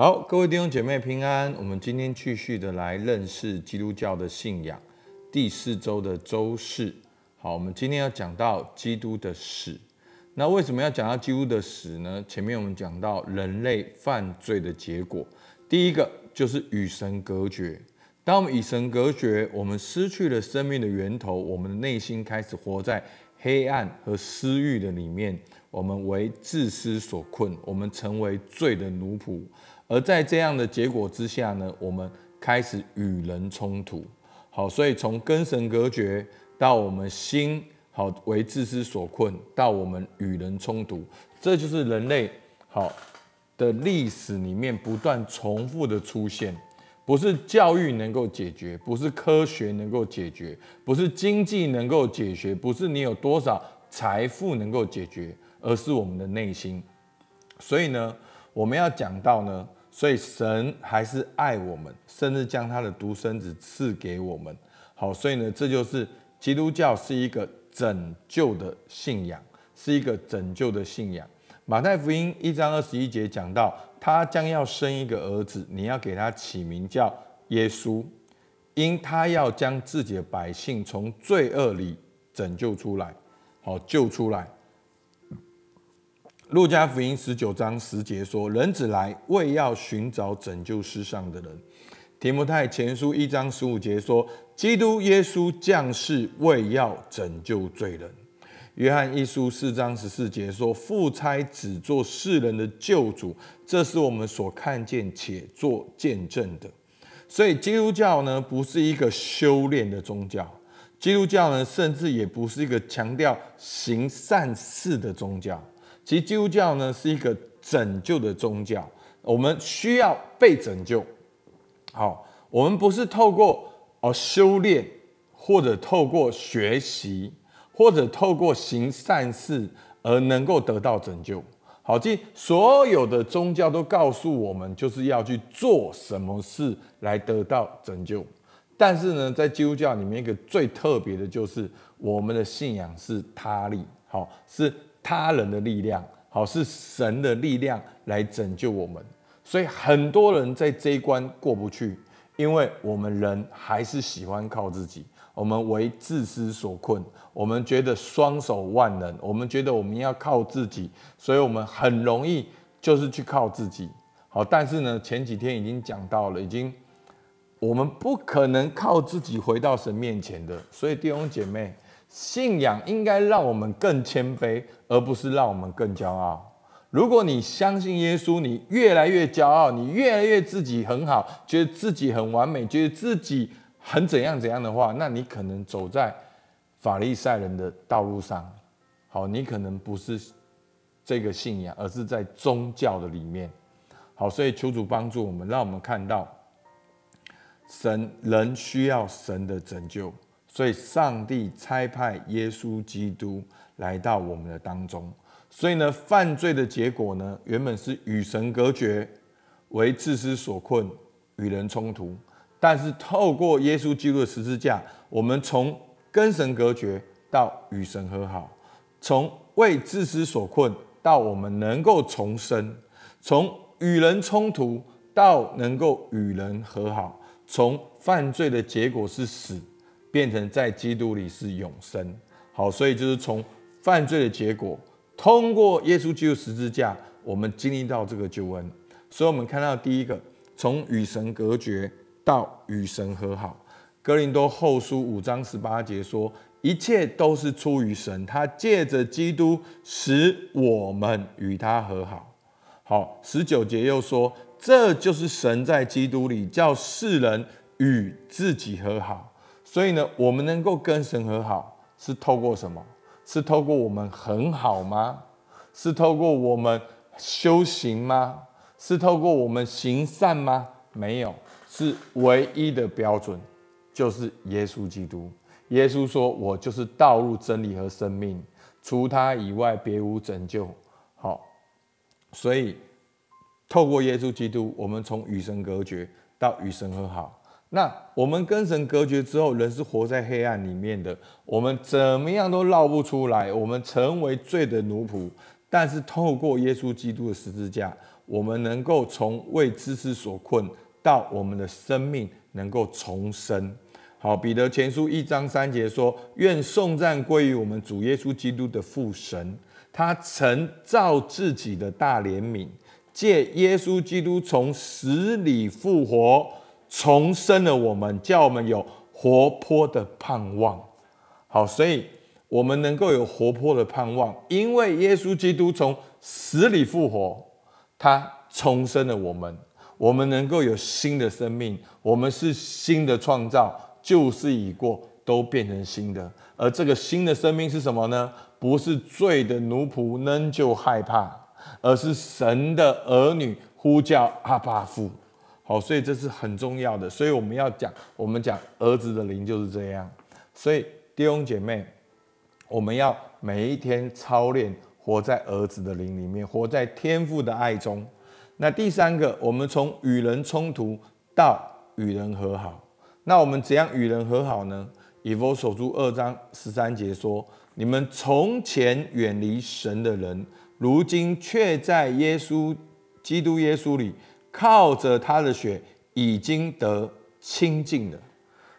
好，各位弟兄姐妹平安。我们今天继续的来认识基督教的信仰，第四周的周四。好，我们今天要讲到基督的死。那为什么要讲到基督的死呢？前面我们讲到人类犯罪的结果，第一个就是与神隔绝。当我们与神隔绝，我们失去了生命的源头，我们的内心开始活在黑暗和私欲的里面，我们为自私所困，我们成为罪的奴仆。而在这样的结果之下呢，我们开始与人冲突。好，所以从跟神隔绝到我们心好为自私所困，到我们与人冲突，这就是人类好的历史里面不断重复的出现。不是教育能够解决，不是科学能够解决，不是经济能够解决，不是你有多少财富能够解决，而是我们的内心。所以呢，我们要讲到呢。所以神还是爱我们，甚至将他的独生子赐给我们。好，所以呢，这就是基督教是一个拯救的信仰，是一个拯救的信仰。马太福音一章二十一节讲到，他将要生一个儿子，你要给他起名叫耶稣，因他要将自己的百姓从罪恶里拯救出来，好，救出来。路加福音十九章十节说：“人子来，为要寻找拯救世上的人。”提摩太前书一章十五节说：“基督耶稣降世，为要拯救罪人。”约翰一书四章十四节说：“父差子做世人的救主，这是我们所看见且做见证的。”所以基督教呢，不是一个修炼的宗教，基督教呢，甚至也不是一个强调行善事的宗教。其实基督教呢是一个拯救的宗教，我们需要被拯救。好，我们不是透过哦修炼，或者透过学习，或者透过行善事而能够得到拯救。好，即所有的宗教都告诉我们，就是要去做什么事来得到拯救。但是呢，在基督教里面，一个最特别的就是我们的信仰是他力，好是。他人的力量，好，是神的力量来拯救我们，所以很多人在这一关过不去，因为我们人还是喜欢靠自己，我们为自私所困，我们觉得双手万能，我们觉得我们要靠自己，所以我们很容易就是去靠自己。好，但是呢，前几天已经讲到了，已经我们不可能靠自己回到神面前的，所以弟兄姐妹。信仰应该让我们更谦卑，而不是让我们更骄傲。如果你相信耶稣，你越来越骄傲，你越来越自己很好，觉得自己很完美，觉得自己很怎样怎样的话，那你可能走在法利赛人的道路上。好，你可能不是这个信仰，而是在宗教的里面。好，所以求主帮助我们，让我们看到神人需要神的拯救。所以，上帝差派耶稣基督来到我们的当中。所以呢，犯罪的结果呢，原本是与神隔绝，为自私所困，与人冲突。但是，透过耶稣基督的十字架，我们从跟神隔绝到与神和好，从为自私所困到我们能够重生，从与人冲突到能够与人和好，从犯罪的结果是死。变成在基督里是永生，好，所以就是从犯罪的结果，通过耶稣基督十字架，我们经历到这个救恩。所以，我们看到第一个，从与神隔绝到与神和好。哥林多后书五章十八节说，一切都是出于神，他借着基督使我们与他和好。好，十九节又说，这就是神在基督里叫世人与自己和好。所以呢，我们能够跟神和好，是透过什么？是透过我们很好吗？是透过我们修行吗？是透过我们行善吗？没有，是唯一的标准，就是耶稣基督。耶稣说：“我就是道路、真理和生命，除他以外，别无拯救。”好，所以透过耶稣基督，我们从与神隔绝到与神和好。那我们跟神隔绝之后，人是活在黑暗里面的，我们怎么样都绕不出来，我们成为罪的奴仆。但是透过耶稣基督的十字架，我们能够从为知识所困，到我们的生命能够重生。好，彼得前书一章三节说：“愿颂赞归于我们主耶稣基督的父神，他曾造自己的大怜悯，借耶稣基督从死里复活，重生了我们，叫我们有活泼的盼望。”好，所以我们能够有活泼的盼望，因为耶稣基督从死里复活，他重生了我们，我们能够有新的生命，我们是新的创造。旧事已过，都变成新的。而这个新的生命是什么呢？不是罪的奴仆，仍旧害怕，而是神的儿女呼叫阿爸父。好，所以这是很重要的。所以我们要讲，我们讲儿子的灵就是这样。所以弟兄姐妹，我们要每一天操练，活在儿子的灵里面，活在天父的爱中。那第三个，我们从与人冲突到与人和好。那我们怎样与人和好呢？以弗所书二章十三节说：“你们从前远离神的人，如今却在耶稣基督耶稣里，靠着他的血已经得清净了。”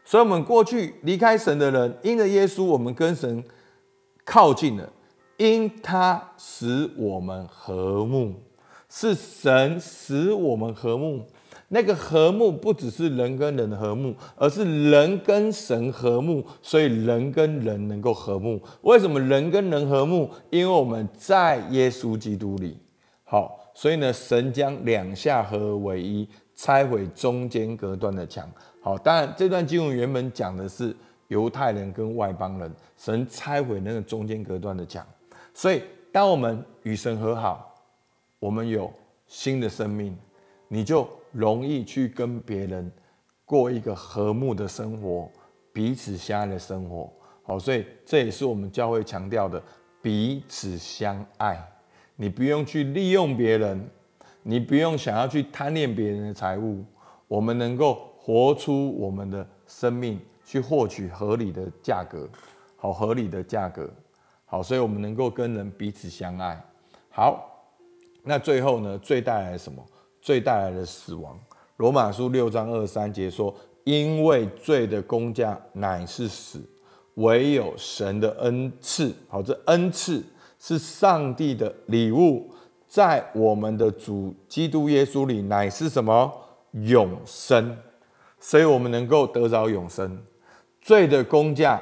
所以，我们过去离开神的人，因着耶稣，我们跟神靠近了，因他使我们和睦，是神使我们和睦。那个和睦不只是人跟人的和睦，而是人跟神和睦，所以人跟人能够和睦。为什么人跟人和睦？因为我们在耶稣基督里。好，所以呢，神将两下合而为一，拆毁中间隔断的墙。好，当然这段经文原本讲的是犹太人跟外邦人，神拆毁那个中间隔断的墙。所以，当我们与神和好，我们有新的生命，你就。容易去跟别人过一个和睦的生活，彼此相爱的生活。好，所以这也是我们教会强调的彼此相爱。你不用去利用别人，你不用想要去贪恋别人的财物。我们能够活出我们的生命，去获取合理的价格。好，合理的价格。好，所以我们能够跟人彼此相爱。好，那最后呢，罪带来什么？罪带来的死亡，罗马书六章二三节说：“因为罪的工价乃是死，唯有神的恩赐，好，这恩赐是上帝的礼物，在我们的主基督耶稣里乃是什么？永生，所以我们能够得着永生。罪的工价，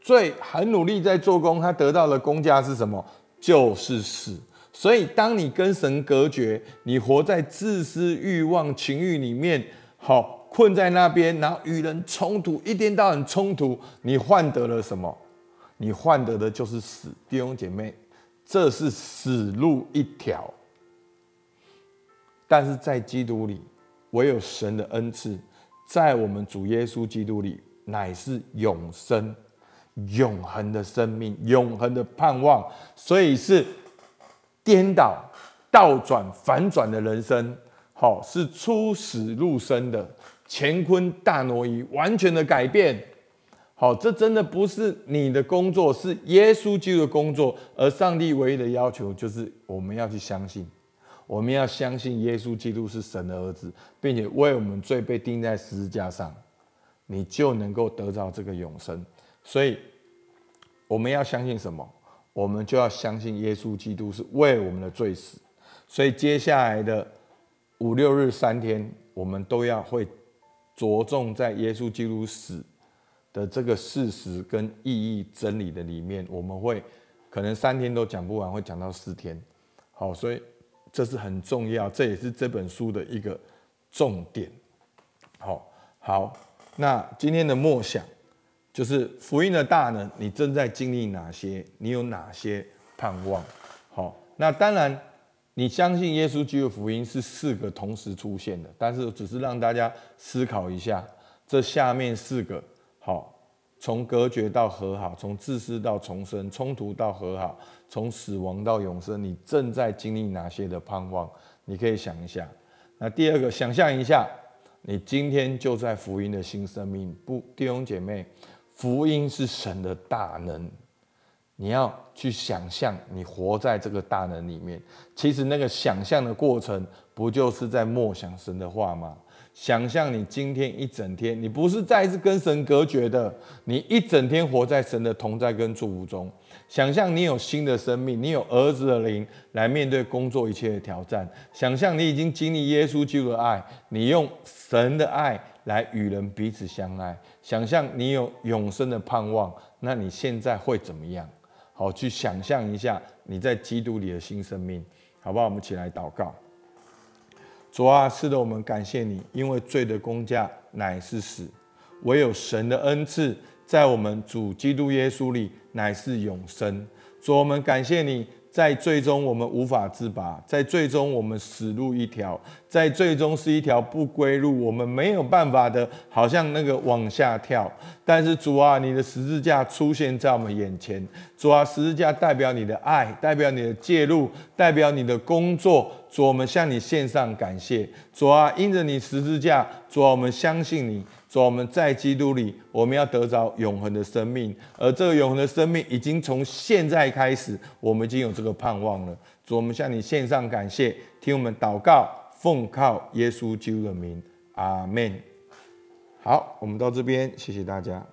罪很努力在做工，他得到的工价是什么？就是死。”所以，当你跟神隔绝，你活在自私欲望、情欲里面，好困在那边，然后与人冲突，一天到晚冲突，你换得了什么？你换得的就是死。弟兄姐妹，这是死路一条。但是在基督里，唯有神的恩赐，在我们主耶稣基督里，乃是永生、永恒的生命、永恒的盼望。所以是。颠倒、倒转、反转的人生，好，是出死入生的乾坤大挪移，完全的改变。好，这真的不是你的工作，是耶稣基督的工作。而上帝唯一的要求就是，我们要去相信，我们要相信耶稣基督是神的儿子，并且为我们罪被钉在十字架上，你就能够得到这个永生。所以，我们要相信什么？我们就要相信耶稣基督是为我们的罪死，所以接下来的五六日三天，我们都要会着重在耶稣基督死的这个事实跟意义真理的里面。我们会可能三天都讲不完，会讲到四天。好，所以这是很重要，这也是这本书的一个重点。好，好，那今天的默想。就是福音的大能，你正在经历哪些？你有哪些盼望？好，那当然，你相信耶稣基督福音是四个同时出现的，但是只是让大家思考一下，这下面四个，好，从隔绝到和好，从自私到重生，冲突到和好，从死亡到永生，你正在经历哪些的盼望？你可以想一下。那第二个，想象一下，你今天就在福音的新生命，不，弟兄姐妹。福音是神的大能，你要去想象你活在这个大能里面。其实那个想象的过程，不就是在默想神的话吗？想象你今天一整天，你不是再一次跟神隔绝的，你一整天活在神的同在跟祝福中。想象你有新的生命，你有儿子的灵来面对工作一切的挑战。想象你已经经历耶稣基督的爱，你用神的爱来与人彼此相爱。想象你有永生的盼望，那你现在会怎么样？好，去想象一下你在基督里的新生命，好不好？我们起来祷告。主啊，是的，我们感谢你，因为罪的工价乃是死，唯有神的恩赐在我们主基督耶稣里乃是永生。主，我们感谢你。在最终我们无法自拔，在最终我们死路一条，在最终是一条不归路，我们没有办法的，好像那个往下跳。但是主啊，你的十字架出现在我们眼前，主啊，十字架代表你的爱，代表你的介入，代表你的工作。主，我们向你献上感谢。主啊，因着你十字架，主啊，我们相信你。主，我们在基督里，我们要得着永恒的生命，而这个永恒的生命已经从现在开始，我们已经有这个盼望了。主，我们向你献上感谢，听我们祷告，奉靠耶稣基督的名，阿门。好，我们到这边，谢谢大家。